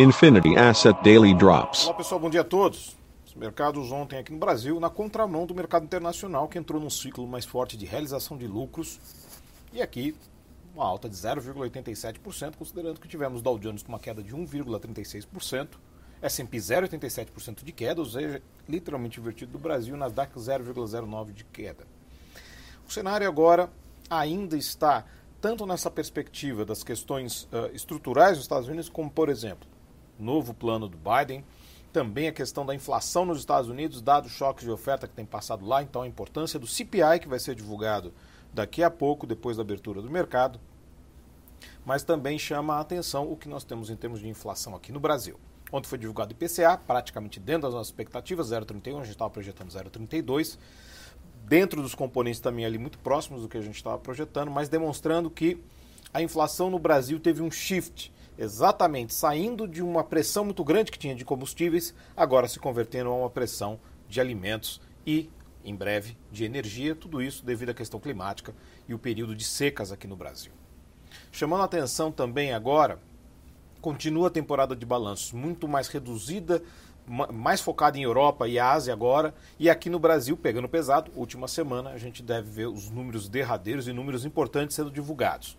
Infinity Asset Daily Drops. Olá pessoal, bom dia a todos. Os mercados ontem aqui no Brasil, na contramão do mercado internacional, que entrou num ciclo mais forte de realização de lucros. E aqui, uma alta de 0,87%, considerando que tivemos Dow Jones com uma queda de 1,36%, S&P 0,87% de queda, ou seja, literalmente invertido do Brasil, Nasdaq 0,09% de queda. O cenário agora ainda está tanto nessa perspectiva das questões uh, estruturais dos Estados Unidos, como, por exemplo, novo plano do Biden, também a questão da inflação nos Estados Unidos, dado o choque de oferta que tem passado lá, então a importância do CPI, que vai ser divulgado daqui a pouco, depois da abertura do mercado, mas também chama a atenção o que nós temos em termos de inflação aqui no Brasil. Ontem foi divulgado o IPCA, praticamente dentro das nossas expectativas, 0,31, a gente estava projetando 0,32, dentro dos componentes também ali muito próximos do que a gente estava projetando, mas demonstrando que a inflação no Brasil teve um shift exatamente saindo de uma pressão muito grande que tinha de combustíveis, agora se convertendo a uma pressão de alimentos e, em breve, de energia, tudo isso devido à questão climática e o período de secas aqui no Brasil. Chamando a atenção também agora, continua a temporada de balanços muito mais reduzida, mais focada em Europa e Ásia agora, e aqui no Brasil, pegando pesado, última semana a gente deve ver os números derradeiros e números importantes sendo divulgados.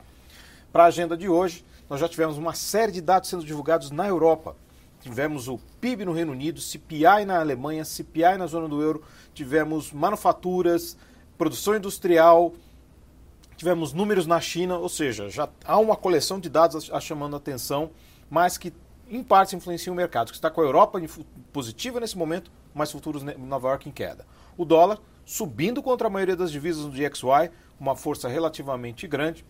Para a agenda de hoje, nós já tivemos uma série de dados sendo divulgados na Europa. Tivemos o PIB no Reino Unido, CPI na Alemanha, CPI na zona do euro, tivemos manufaturas, produção industrial, tivemos números na China, ou seja, já há uma coleção de dados a chamando a atenção, mas que em parte influenciam o mercado, que está com a Europa positiva nesse momento, mas futuros Nova York em queda. O dólar subindo contra a maioria das divisas do DXY, uma força relativamente grande.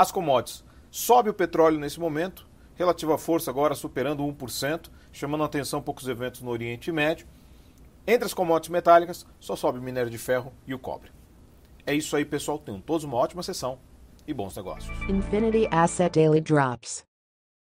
As commodities Sobe o petróleo nesse momento, relativa força agora superando 1%, chamando a atenção poucos eventos no Oriente Médio. Entre as commodities metálicas, só sobe o minério de ferro e o cobre. É isso aí, pessoal. Tenham todos uma ótima sessão e bons negócios. Infinity Asset Daily Drops.